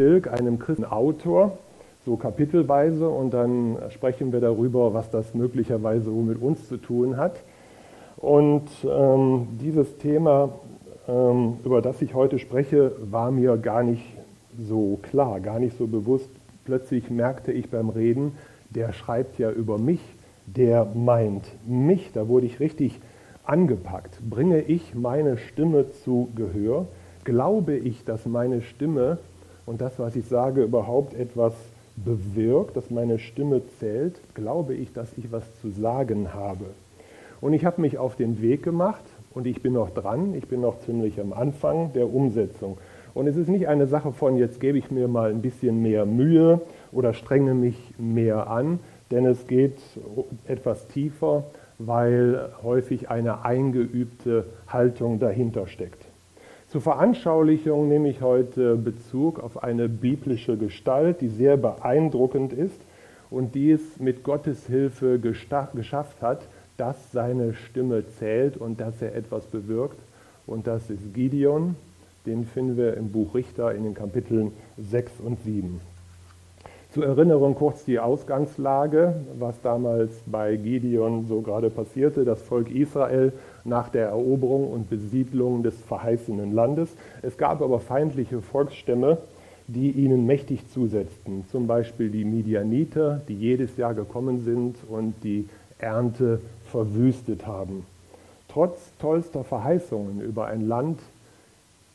Dilk, einem christlichen Autor, so kapitelweise und dann sprechen wir darüber, was das möglicherweise mit uns zu tun hat. Und ähm, dieses Thema, ähm, über das ich heute spreche, war mir gar nicht so klar, gar nicht so bewusst. Plötzlich merkte ich beim Reden, der schreibt ja über mich, der meint mich. Da wurde ich richtig angepackt. Bringe ich meine Stimme zu Gehör? Glaube ich, dass meine Stimme und das, was ich sage, überhaupt etwas bewirkt, dass meine Stimme zählt? Glaube ich, dass ich was zu sagen habe? Und ich habe mich auf den Weg gemacht und ich bin noch dran, ich bin noch ziemlich am Anfang der Umsetzung. Und es ist nicht eine Sache von, jetzt gebe ich mir mal ein bisschen mehr Mühe oder strenge mich mehr an, denn es geht etwas tiefer, weil häufig eine eingeübte Haltung dahinter steckt. Zur Veranschaulichung nehme ich heute Bezug auf eine biblische Gestalt, die sehr beeindruckend ist und die es mit Gottes Hilfe geschafft hat, dass seine Stimme zählt und dass er etwas bewirkt. Und das ist Gideon, den finden wir im Buch Richter in den Kapiteln 6 und 7. Zur Erinnerung kurz die Ausgangslage, was damals bei Gideon so gerade passierte. Das Volk Israel nach der Eroberung und Besiedlung des verheißenen Landes. Es gab aber feindliche Volksstämme, die ihnen mächtig zusetzten. Zum Beispiel die Midianiter, die jedes Jahr gekommen sind und die Ernte verwüstet haben. Trotz tollster Verheißungen über ein Land,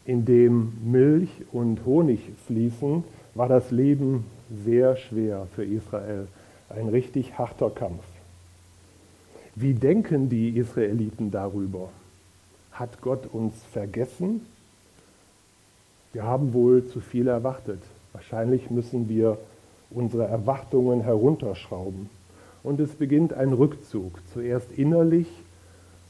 in dem Milch und Honig fließen, war das Leben sehr schwer für Israel. Ein richtig harter Kampf. Wie denken die Israeliten darüber? Hat Gott uns vergessen? Wir haben wohl zu viel erwartet. Wahrscheinlich müssen wir unsere Erwartungen herunterschrauben. Und es beginnt ein Rückzug, zuerst innerlich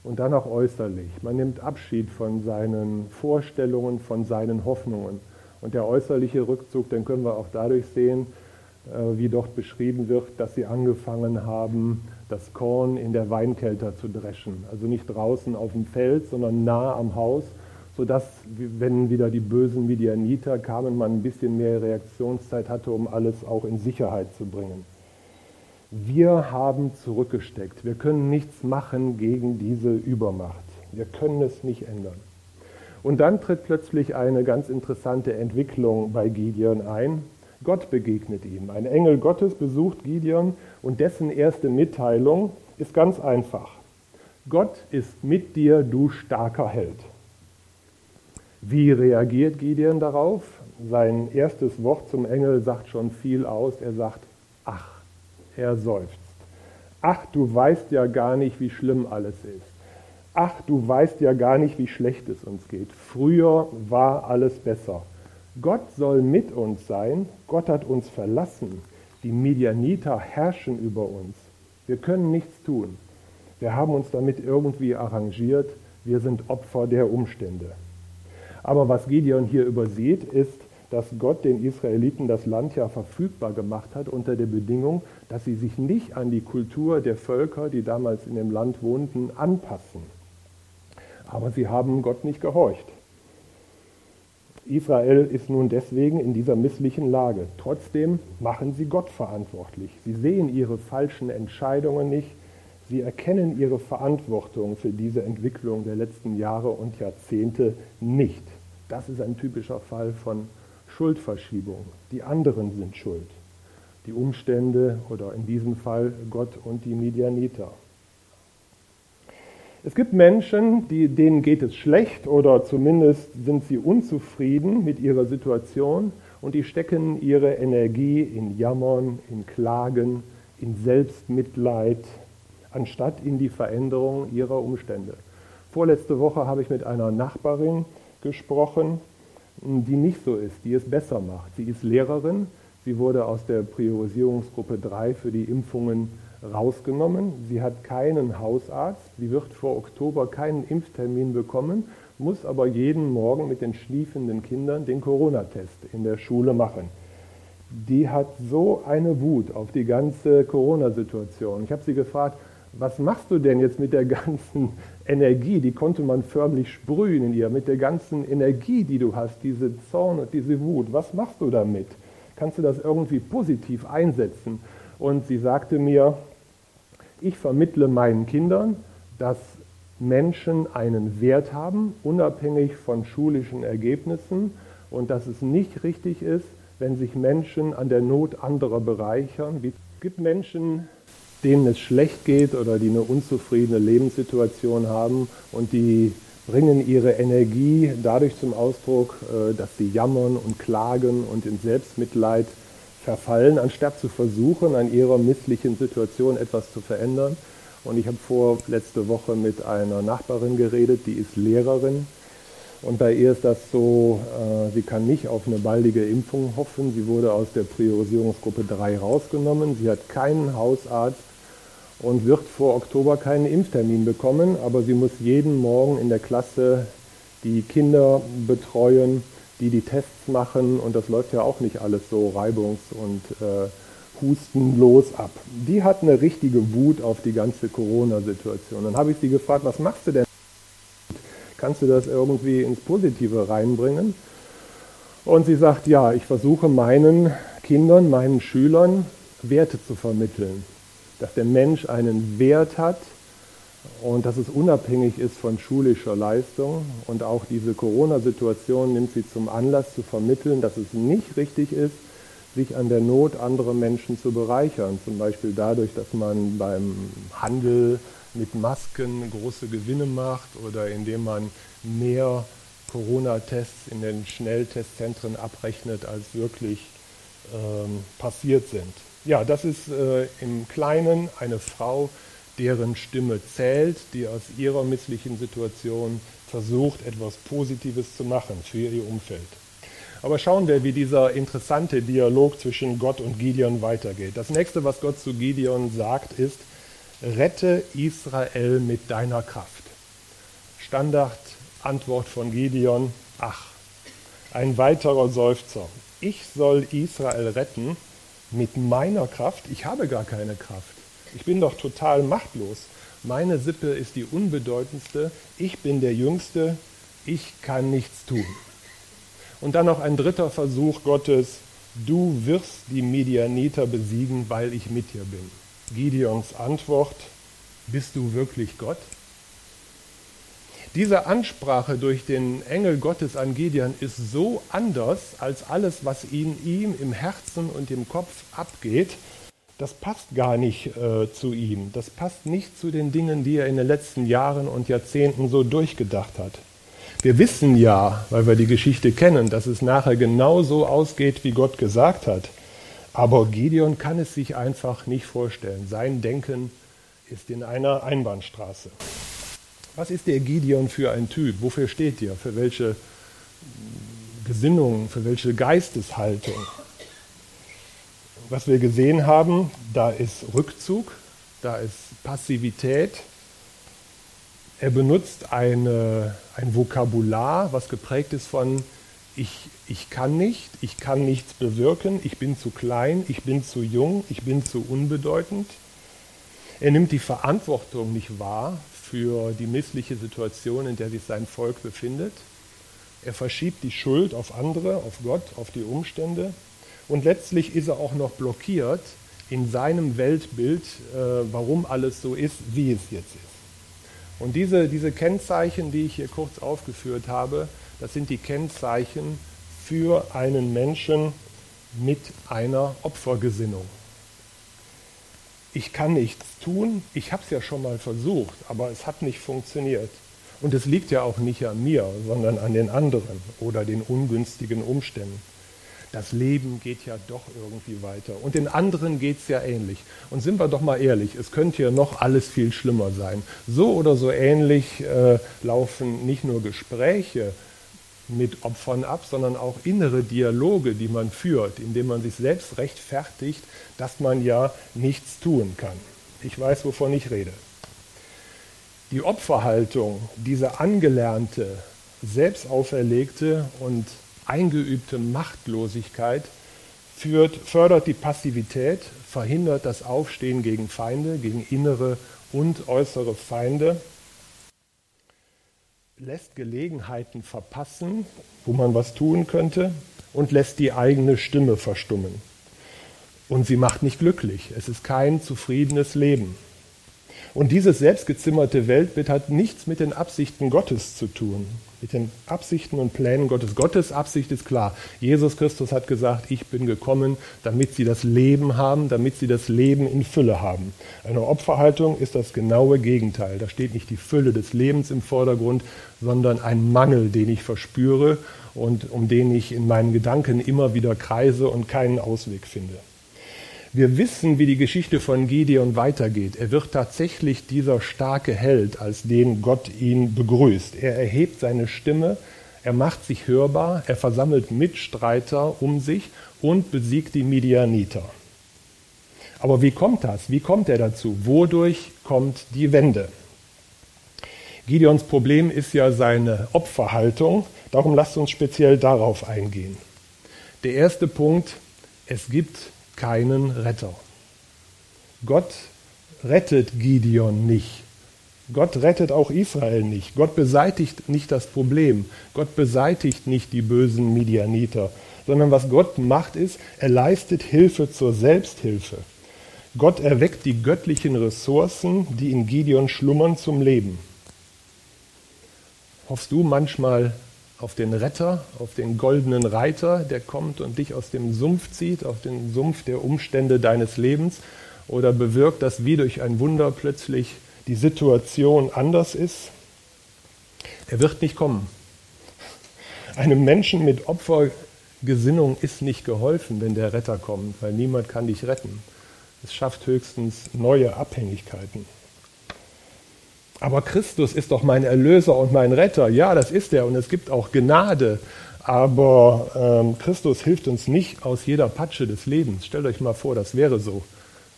und dann auch äußerlich. Man nimmt Abschied von seinen Vorstellungen, von seinen Hoffnungen. Und der äußerliche Rückzug, den können wir auch dadurch sehen, äh, wie dort beschrieben wird, dass sie angefangen haben, das Korn in der Weinkelter zu dreschen. Also nicht draußen auf dem Feld, sondern nah am Haus, sodass, wenn wieder die bösen Midianiter kamen, man ein bisschen mehr Reaktionszeit hatte, um alles auch in Sicherheit zu bringen. Wir haben zurückgesteckt. Wir können nichts machen gegen diese Übermacht. Wir können es nicht ändern. Und dann tritt plötzlich eine ganz interessante Entwicklung bei Gideon ein. Gott begegnet ihm. Ein Engel Gottes besucht Gideon und dessen erste Mitteilung ist ganz einfach. Gott ist mit dir, du starker Held. Wie reagiert Gideon darauf? Sein erstes Wort zum Engel sagt schon viel aus. Er sagt, ach, er seufzt. Ach, du weißt ja gar nicht, wie schlimm alles ist ach, du weißt ja gar nicht, wie schlecht es uns geht. Früher war alles besser. Gott soll mit uns sein. Gott hat uns verlassen. Die Midianiter herrschen über uns. Wir können nichts tun. Wir haben uns damit irgendwie arrangiert. Wir sind Opfer der Umstände. Aber was Gideon hier übersieht, ist, dass Gott den Israeliten das Land ja verfügbar gemacht hat unter der Bedingung, dass sie sich nicht an die Kultur der Völker, die damals in dem Land wohnten, anpassen. Aber sie haben Gott nicht gehorcht. Israel ist nun deswegen in dieser misslichen Lage. Trotzdem machen sie Gott verantwortlich. Sie sehen ihre falschen Entscheidungen nicht. Sie erkennen ihre Verantwortung für diese Entwicklung der letzten Jahre und Jahrzehnte nicht. Das ist ein typischer Fall von Schuldverschiebung. Die anderen sind schuld. Die Umstände oder in diesem Fall Gott und die Midianiter. Es gibt Menschen, die, denen geht es schlecht oder zumindest sind sie unzufrieden mit ihrer Situation und die stecken ihre Energie in Jammern, in Klagen, in Selbstmitleid, anstatt in die Veränderung ihrer Umstände. Vorletzte Woche habe ich mit einer Nachbarin gesprochen, die nicht so ist, die es besser macht. Sie ist Lehrerin, sie wurde aus der Priorisierungsgruppe 3 für die Impfungen rausgenommen. Sie hat keinen Hausarzt. Sie wird vor Oktober keinen Impftermin bekommen, muss aber jeden Morgen mit den schliefenden Kindern den Corona-Test in der Schule machen. Die hat so eine Wut auf die ganze Corona-Situation. Ich habe sie gefragt, was machst du denn jetzt mit der ganzen Energie? Die konnte man förmlich sprühen in ihr, mit der ganzen Energie, die du hast, diese Zorn und diese Wut. Was machst du damit? Kannst du das irgendwie positiv einsetzen? Und sie sagte mir, ich vermittle meinen Kindern, dass Menschen einen Wert haben, unabhängig von schulischen Ergebnissen und dass es nicht richtig ist, wenn sich Menschen an der Not anderer bereichern. Es gibt Menschen, denen es schlecht geht oder die eine unzufriedene Lebenssituation haben und die bringen ihre Energie dadurch zum Ausdruck, äh, dass sie jammern und klagen und in Selbstmitleid verfallen, anstatt zu versuchen, an ihrer misslichen Situation etwas zu verändern. Und ich habe vor letzte Woche mit einer Nachbarin geredet, die ist Lehrerin. Und bei ihr ist das so, äh, sie kann nicht auf eine baldige Impfung hoffen. Sie wurde aus der Priorisierungsgruppe 3 rausgenommen. Sie hat keinen Hausarzt und wird vor Oktober keinen Impftermin bekommen. Aber sie muss jeden Morgen in der Klasse die Kinder betreuen die die Tests machen und das läuft ja auch nicht alles so reibungs- und äh, hustenlos ab. Die hat eine richtige Wut auf die ganze Corona-Situation. Dann habe ich sie gefragt, was machst du denn? Kannst du das irgendwie ins Positive reinbringen? Und sie sagt, ja, ich versuche meinen Kindern, meinen Schülern Werte zu vermitteln. Dass der Mensch einen Wert hat, und dass es unabhängig ist von schulischer Leistung. Und auch diese Corona-Situation nimmt sie zum Anlass zu vermitteln, dass es nicht richtig ist, sich an der Not anderer Menschen zu bereichern. Zum Beispiel dadurch, dass man beim Handel mit Masken große Gewinne macht oder indem man mehr Corona-Tests in den Schnelltestzentren abrechnet, als wirklich ähm, passiert sind. Ja, das ist äh, im Kleinen eine Frau, deren Stimme zählt, die aus ihrer misslichen Situation versucht, etwas Positives zu machen für ihr Umfeld. Aber schauen wir, wie dieser interessante Dialog zwischen Gott und Gideon weitergeht. Das nächste, was Gott zu Gideon sagt, ist, rette Israel mit deiner Kraft. Standardantwort von Gideon, ach, ein weiterer Seufzer. Ich soll Israel retten mit meiner Kraft? Ich habe gar keine Kraft. Ich bin doch total machtlos. Meine Sippe ist die unbedeutendste. Ich bin der Jüngste. Ich kann nichts tun. Und dann noch ein dritter Versuch Gottes. Du wirst die Medianiter besiegen, weil ich mit dir bin. Gideons Antwort. Bist du wirklich Gott? Diese Ansprache durch den Engel Gottes an Gideon ist so anders als alles, was in ihm im Herzen und im Kopf abgeht, das passt gar nicht äh, zu ihm. Das passt nicht zu den Dingen, die er in den letzten Jahren und Jahrzehnten so durchgedacht hat. Wir wissen ja, weil wir die Geschichte kennen, dass es nachher genau so ausgeht, wie Gott gesagt hat. Aber Gideon kann es sich einfach nicht vorstellen. Sein Denken ist in einer Einbahnstraße. Was ist der Gideon für ein Typ? Wofür steht er? Für welche Gesinnung? Für welche Geisteshaltung? Was wir gesehen haben, da ist Rückzug, da ist Passivität. Er benutzt eine, ein Vokabular, was geprägt ist von ich, ich kann nicht, ich kann nichts bewirken, ich bin zu klein, ich bin zu jung, ich bin zu unbedeutend. Er nimmt die Verantwortung nicht wahr für die missliche Situation, in der sich sein Volk befindet. Er verschiebt die Schuld auf andere, auf Gott, auf die Umstände. Und letztlich ist er auch noch blockiert in seinem Weltbild, äh, warum alles so ist, wie es jetzt ist. Und diese, diese Kennzeichen, die ich hier kurz aufgeführt habe, das sind die Kennzeichen für einen Menschen mit einer Opfergesinnung. Ich kann nichts tun, ich habe es ja schon mal versucht, aber es hat nicht funktioniert. Und es liegt ja auch nicht an mir, sondern an den anderen oder den ungünstigen Umständen das Leben geht ja doch irgendwie weiter. Und den anderen geht es ja ähnlich. Und sind wir doch mal ehrlich, es könnte ja noch alles viel schlimmer sein. So oder so ähnlich äh, laufen nicht nur Gespräche mit Opfern ab, sondern auch innere Dialoge, die man führt, indem man sich selbst rechtfertigt, dass man ja nichts tun kann. Ich weiß, wovon ich rede. Die Opferhaltung, diese angelernte, selbst auferlegte und eingeübte Machtlosigkeit führt, fördert die Passivität, verhindert das Aufstehen gegen Feinde, gegen innere und äußere Feinde, lässt Gelegenheiten verpassen, wo man was tun könnte, und lässt die eigene Stimme verstummen. Und sie macht nicht glücklich. Es ist kein zufriedenes Leben. Und dieses selbstgezimmerte Weltbild hat nichts mit den Absichten Gottes zu tun, mit den Absichten und Plänen Gottes. Gottes Absicht ist klar. Jesus Christus hat gesagt, ich bin gekommen, damit sie das Leben haben, damit sie das Leben in Fülle haben. Eine Opferhaltung ist das genaue Gegenteil. Da steht nicht die Fülle des Lebens im Vordergrund, sondern ein Mangel, den ich verspüre und um den ich in meinen Gedanken immer wieder kreise und keinen Ausweg finde. Wir wissen, wie die Geschichte von Gideon weitergeht. Er wird tatsächlich dieser starke Held, als den Gott ihn begrüßt. Er erhebt seine Stimme, er macht sich hörbar, er versammelt Mitstreiter um sich und besiegt die Midianiter. Aber wie kommt das? Wie kommt er dazu? Wodurch kommt die Wende? Gideons Problem ist ja seine Opferhaltung. Darum lasst uns speziell darauf eingehen. Der erste Punkt, es gibt keinen Retter. Gott rettet Gideon nicht. Gott rettet auch Israel nicht. Gott beseitigt nicht das Problem. Gott beseitigt nicht die bösen Midianiter. Sondern was Gott macht ist, er leistet Hilfe zur Selbsthilfe. Gott erweckt die göttlichen Ressourcen, die in Gideon schlummern, zum Leben. Hoffst du manchmal auf den Retter, auf den goldenen Reiter, der kommt und dich aus dem Sumpf zieht, auf den Sumpf der Umstände deines Lebens oder bewirkt, dass wie durch ein Wunder plötzlich die Situation anders ist. Er wird nicht kommen. Einem Menschen mit Opfergesinnung ist nicht geholfen, wenn der Retter kommt, weil niemand kann dich retten. Es schafft höchstens neue Abhängigkeiten. Aber Christus ist doch mein Erlöser und mein Retter. Ja, das ist er und es gibt auch Gnade. Aber ähm, Christus hilft uns nicht aus jeder Patsche des Lebens. Stellt euch mal vor, das wäre so.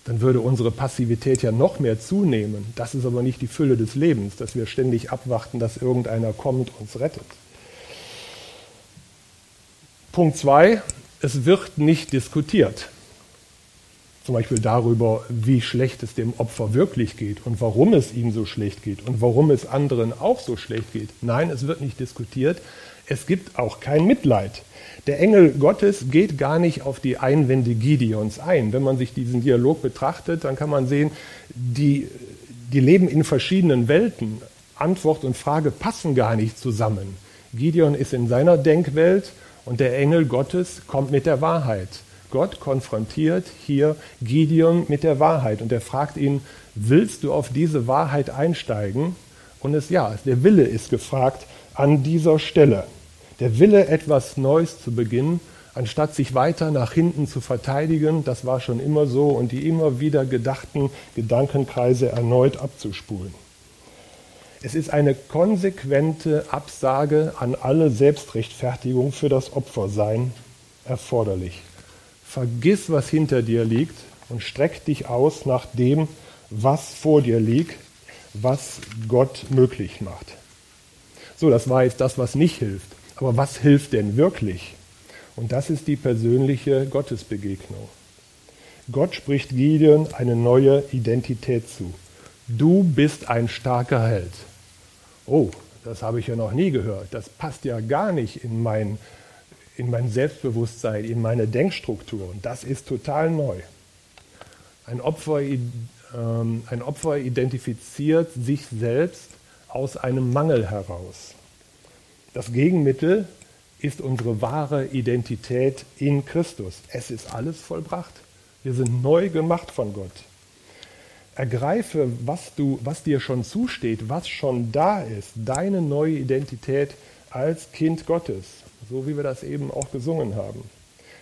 Dann würde unsere Passivität ja noch mehr zunehmen. Das ist aber nicht die Fülle des Lebens, dass wir ständig abwarten, dass irgendeiner kommt und uns rettet. Punkt zwei: Es wird nicht diskutiert zum Beispiel darüber, wie schlecht es dem Opfer wirklich geht und warum es ihm so schlecht geht und warum es anderen auch so schlecht geht. Nein, es wird nicht diskutiert. Es gibt auch kein Mitleid. Der Engel Gottes geht gar nicht auf die Einwände Gideons ein. Wenn man sich diesen Dialog betrachtet, dann kann man sehen, die, die leben in verschiedenen Welten. Antwort und Frage passen gar nicht zusammen. Gideon ist in seiner Denkwelt und der Engel Gottes kommt mit der Wahrheit. Gott konfrontiert hier Gideon mit der Wahrheit und er fragt ihn, willst du auf diese Wahrheit einsteigen? Und es ja, der Wille ist gefragt an dieser Stelle. Der Wille, etwas Neues zu beginnen, anstatt sich weiter nach hinten zu verteidigen, das war schon immer so, und die immer wieder gedachten Gedankenkreise erneut abzuspulen. Es ist eine konsequente Absage an alle Selbstrechtfertigung für das Opfersein erforderlich. Vergiss, was hinter dir liegt und streck dich aus nach dem, was vor dir liegt, was Gott möglich macht. So, das war jetzt das, was nicht hilft. Aber was hilft denn wirklich? Und das ist die persönliche Gottesbegegnung. Gott spricht Gideon eine neue Identität zu. Du bist ein starker Held. Oh, das habe ich ja noch nie gehört. Das passt ja gar nicht in mein in mein Selbstbewusstsein, in meine Denkstruktur. Und das ist total neu. Ein Opfer, ähm, ein Opfer identifiziert sich selbst aus einem Mangel heraus. Das Gegenmittel ist unsere wahre Identität in Christus. Es ist alles vollbracht. Wir sind neu gemacht von Gott. Ergreife, was, du, was dir schon zusteht, was schon da ist, deine neue Identität als Kind Gottes so wie wir das eben auch gesungen haben.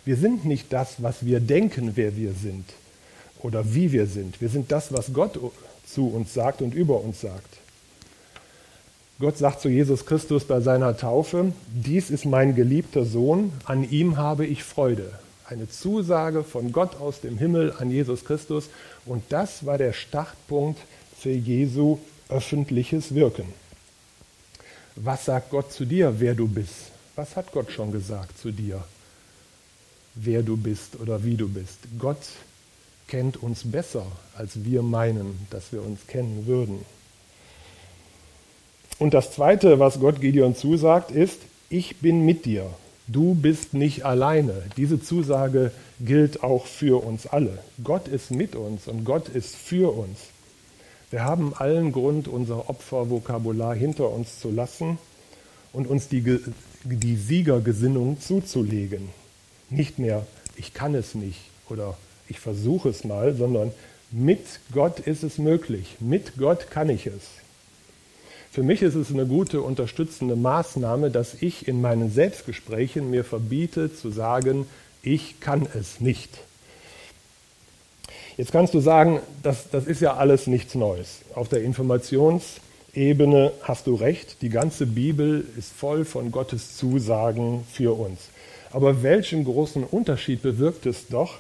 Wir sind nicht das, was wir denken, wer wir sind oder wie wir sind. Wir sind das, was Gott zu uns sagt und über uns sagt. Gott sagt zu Jesus Christus bei seiner Taufe, dies ist mein geliebter Sohn, an ihm habe ich Freude. Eine Zusage von Gott aus dem Himmel an Jesus Christus. Und das war der Startpunkt für Jesu öffentliches Wirken. Was sagt Gott zu dir, wer du bist? Was hat Gott schon gesagt zu dir? Wer du bist oder wie du bist? Gott kennt uns besser, als wir meinen, dass wir uns kennen würden. Und das Zweite, was Gott Gideon zusagt, ist, ich bin mit dir. Du bist nicht alleine. Diese Zusage gilt auch für uns alle. Gott ist mit uns und Gott ist für uns. Wir haben allen Grund, unser Opfervokabular hinter uns zu lassen und uns die, die Siegergesinnung zuzulegen. Nicht mehr, ich kann es nicht oder ich versuche es mal, sondern mit Gott ist es möglich. Mit Gott kann ich es. Für mich ist es eine gute unterstützende Maßnahme, dass ich in meinen Selbstgesprächen mir verbiete zu sagen, ich kann es nicht. Jetzt kannst du sagen, das, das ist ja alles nichts Neues. Auf der Informationsebene hast du recht, die ganze Bibel ist voll von Gottes Zusagen für uns. Aber welchen großen Unterschied bewirkt es doch,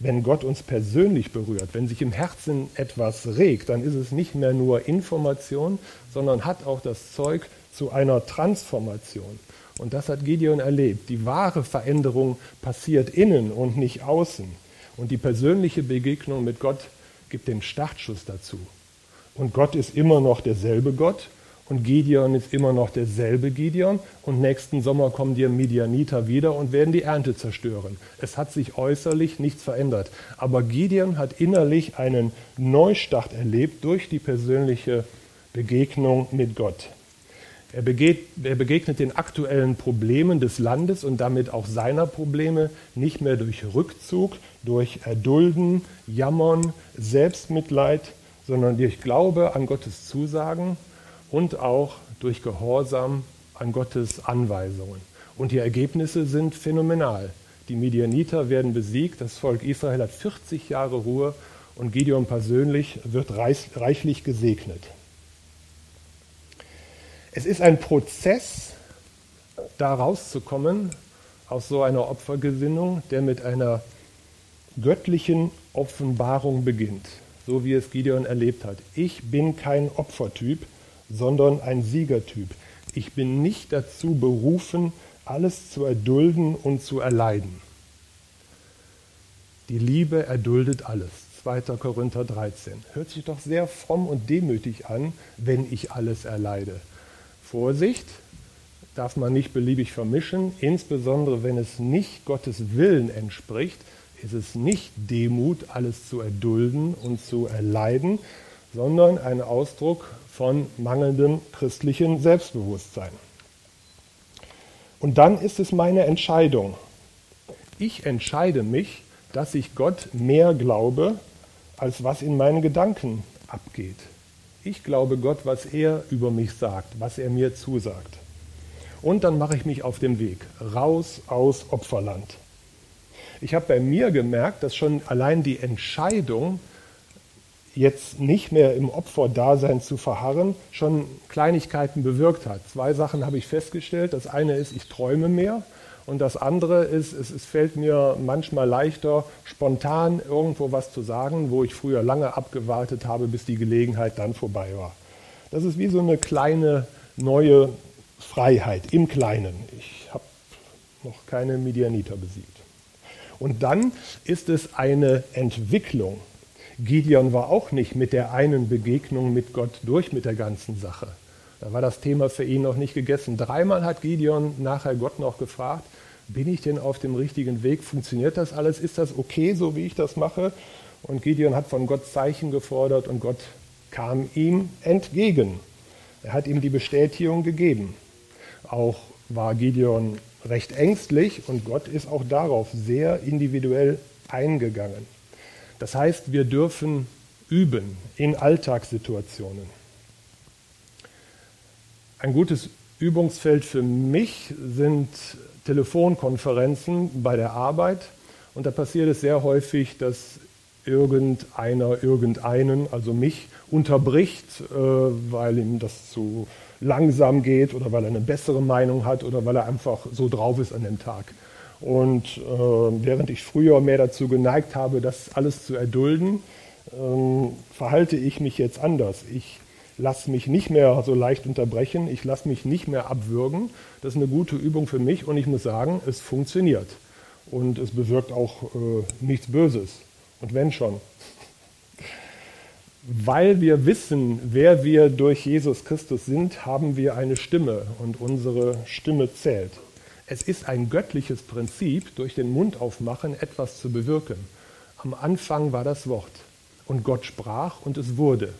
wenn Gott uns persönlich berührt, wenn sich im Herzen etwas regt, dann ist es nicht mehr nur Information, sondern hat auch das Zeug zu einer Transformation. Und das hat Gideon erlebt. Die wahre Veränderung passiert innen und nicht außen. Und die persönliche Begegnung mit Gott gibt den Startschuss dazu. Und Gott ist immer noch derselbe Gott und Gideon ist immer noch derselbe Gideon und nächsten Sommer kommen die Midianiter wieder und werden die Ernte zerstören. Es hat sich äußerlich nichts verändert, aber Gideon hat innerlich einen Neustart erlebt durch die persönliche Begegnung mit Gott. Er, begegnet den aktuellen Problemen des Landes und damit auch seiner Probleme nicht mehr durch Rückzug, durch Erdulden, Jammern, Selbstmitleid, sondern durch Glaube an Gottes Zusagen und auch durch Gehorsam an Gottes Anweisungen. Und die Ergebnisse sind phänomenal. Die Midianiter werden besiegt, das Volk Israel hat 40 Jahre Ruhe und Gideon persönlich wird reichlich gesegnet. Es ist ein Prozess, da rauszukommen aus so einer Opfergesinnung, der mit einer göttlichen Offenbarung beginnt, so wie es Gideon erlebt hat. Ich bin kein Opfertyp, sondern ein Siegertyp. Ich bin nicht dazu berufen, alles zu erdulden und zu erleiden. Die Liebe erduldet alles. 2. Korinther 13. Hört sich doch sehr fromm und demütig an, wenn ich alles erleide. Vorsicht, darf man nicht beliebig vermischen, insbesondere wenn es nicht Gottes Willen entspricht, ist es nicht Demut, alles zu erdulden und zu erleiden, sondern ein Ausdruck von mangelndem christlichen Selbstbewusstsein. Und dann ist es meine Entscheidung. Ich entscheide mich, dass ich Gott mehr glaube, als was in meinen Gedanken abgeht. Ich glaube Gott, was er über mich sagt, was er mir zusagt. Und dann mache ich mich auf den Weg raus aus Opferland. Ich habe bei mir gemerkt, dass schon allein die Entscheidung, jetzt nicht mehr im Opferdasein zu verharren, schon Kleinigkeiten bewirkt hat. Zwei Sachen habe ich festgestellt. Das eine ist, ich träume mehr. Und das andere ist, es, es, fällt mir manchmal leichter, spontan irgendwo was zu sagen, wo ich früher lange abgewartet habe, bis die Gelegenheit dann vorbei war. Das ist wie so eine kleine neue Freiheit im Kleinen. Ich habe noch keine Midianiter besiegt. Und dann ist es eine Entwicklung. Gideon war auch nicht mit der einen Begegnung mit Gott durch mit der ganzen Sache. Da war das Thema für ihn noch nicht gegessen. Dreimal hat Gideon nachher Gott noch gefragt, bin ich denn auf dem richtigen Weg? Funktioniert das alles? Ist das okay, so wie ich das mache? Und Gideon hat von Gott Zeichen gefordert und Gott kam ihm entgegen. Er hat ihm die Bestätigung gegeben. Auch war Gideon recht ängstlich und Gott ist auch darauf sehr individuell eingegangen. Das heißt, wir dürfen üben in Alltagssituationen. Ein gutes Übungsfeld für mich sind Telefonkonferenzen bei der Arbeit. Und da passiert es sehr häufig, dass irgendeiner irgendeinen, also mich, unterbricht, äh, weil ihm das zu langsam geht oder weil er eine bessere Meinung hat oder weil er einfach so drauf ist an dem Tag. Und äh, während ich früher mehr dazu geneigt habe, das alles zu erdulden, ähm, verhalte ich mich jetzt anders. Ich lasse mich nicht mehr so leicht unterbrechen, ich lasse mich nicht mehr abwürgen. Das ist eine gute Übung für mich und ich muss sagen, es funktioniert. Und es bewirkt auch äh, nichts Böses. Und wenn schon. Weil wir wissen, wer wir durch Jesus Christus sind, haben wir eine Stimme und unsere Stimme zählt. Es ist ein göttliches Prinzip, durch den Mund aufmachen etwas zu bewirken. Am Anfang war das Wort und Gott sprach und es wurde.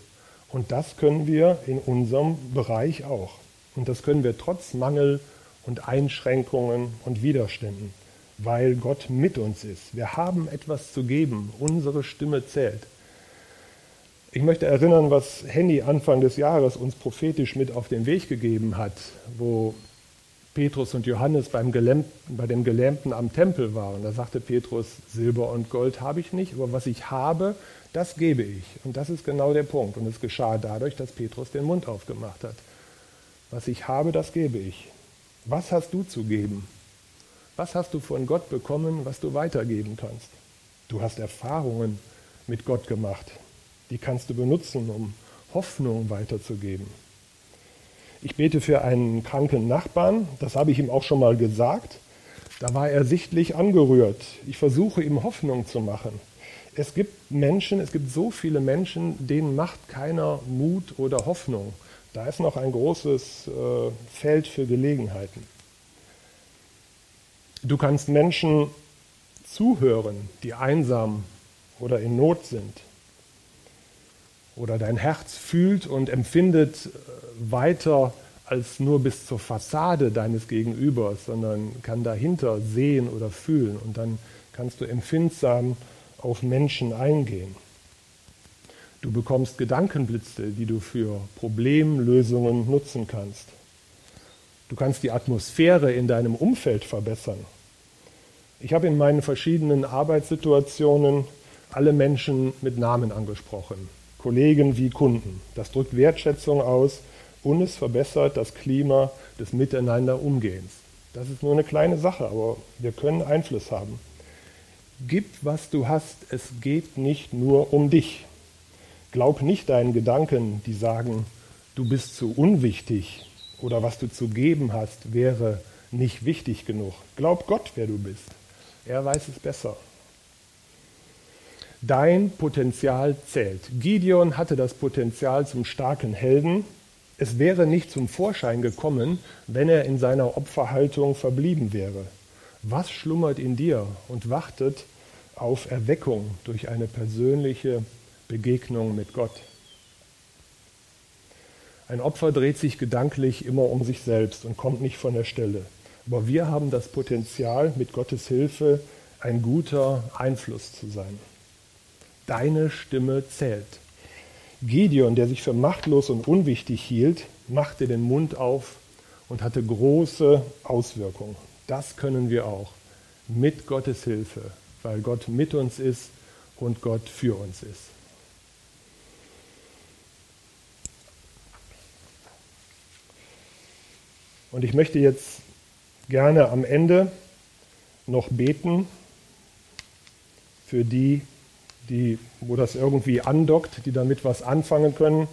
Und das können wir in unserem Bereich auch. Und das können wir trotz Mangel und Einschränkungen und Widerständen, weil Gott mit uns ist. Wir haben etwas zu geben. Unsere Stimme zählt. Ich möchte erinnern, was Henny Anfang des Jahres uns prophetisch mit auf den Weg gegeben hat, wo Petrus und Johannes beim Gelähmten, bei dem Gelähmten am Tempel waren. Da sagte Petrus, Silber und Gold habe ich nicht, aber was ich habe, das gebe ich. Und das ist genau der Punkt. Und es geschah dadurch, dass Petrus den Mund aufgemacht hat. Was ich habe, das gebe ich. Was hast du zu geben? Was hast du von Gott bekommen, was du weitergeben kannst? Du hast Erfahrungen mit Gott gemacht. Die kannst du benutzen, um Hoffnung weiterzugeben. Ich bete für einen kranken Nachbarn, das habe ich ihm auch schon mal gesagt. Da war er sichtlich angerührt. Ich versuche ihm Hoffnung zu machen. Es gibt Menschen, es gibt so viele Menschen, denen macht keiner Mut oder Hoffnung. Da ist noch ein großes äh, Feld für Gelegenheiten. Du kannst Menschen zuhören, die einsam oder in Not sind. Oder dein Herz fühlt und empfindet weiter als nur bis zur Fassade deines Gegenübers, sondern kann dahinter sehen oder fühlen und dann kannst du empfindsam auf Menschen eingehen. Du bekommst Gedankenblitze, die du für Problemlösungen nutzen kannst. Du kannst die Atmosphäre in deinem Umfeld verbessern. Ich habe in meinen verschiedenen Arbeitssituationen alle Menschen mit Namen angesprochen, Kollegen wie Kunden. Das drückt Wertschätzung aus und es verbessert das Klima des Miteinanderumgehens. Das ist nur eine kleine Sache, aber wir können Einfluss haben. Gib, was du hast, es geht nicht nur um dich. Glaub nicht deinen Gedanken, die sagen, du bist zu unwichtig oder was du zu geben hast, wäre nicht wichtig genug. Glaub Gott, wer du bist. Er weiß es besser. Dein Potenzial zählt. Gideon hatte das Potenzial zum starken Helden, es wäre nicht zum Vorschein gekommen, wenn er in seiner Opferhaltung verblieben wäre. Was schlummert in dir und wartet auf Erweckung durch eine persönliche Begegnung mit Gott? Ein Opfer dreht sich gedanklich immer um sich selbst und kommt nicht von der Stelle. Aber wir haben das Potenzial, mit Gottes Hilfe ein guter Einfluss zu sein. Deine Stimme zählt. Gideon, der sich für machtlos und unwichtig hielt, machte den Mund auf und hatte große Auswirkungen. Das können wir auch mit Gottes Hilfe, weil Gott mit uns ist und Gott für uns ist. Und ich möchte jetzt gerne am Ende noch beten für die, die, wo das irgendwie andockt, die damit was anfangen können.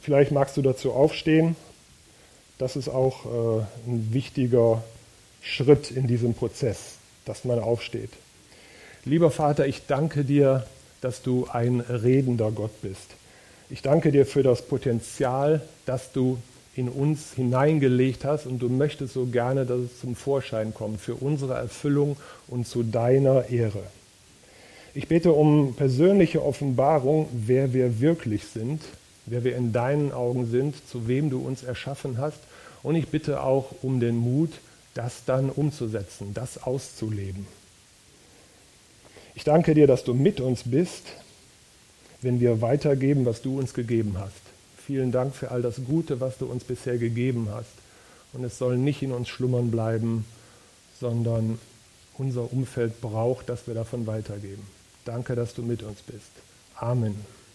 Vielleicht magst du dazu aufstehen. Das ist auch äh, ein wichtiger Schritt in diesem Prozess, dass man aufsteht. Lieber Vater, ich danke dir, dass du ein redender Gott bist. Ich danke dir für das Potenzial, das du in uns hineingelegt hast und du möchtest so gerne, dass es zum Vorschein kommt für unsere Erfüllung und zu deiner Ehre. Ich bete um persönliche Offenbarung, wer wir wirklich sind, wer wir in deinen Augen sind, zu wem du uns erschaffen hast. Und ich bitte auch um den Mut, das dann umzusetzen, das auszuleben. Ich danke dir, dass du mit uns bist, wenn wir weitergeben, was du uns gegeben hast. Vielen Dank für all das Gute, was du uns bisher gegeben hast. Und es soll nicht in uns schlummern bleiben, sondern unser Umfeld braucht, dass wir davon weitergeben. Danke, dass du mit uns bist. Amen.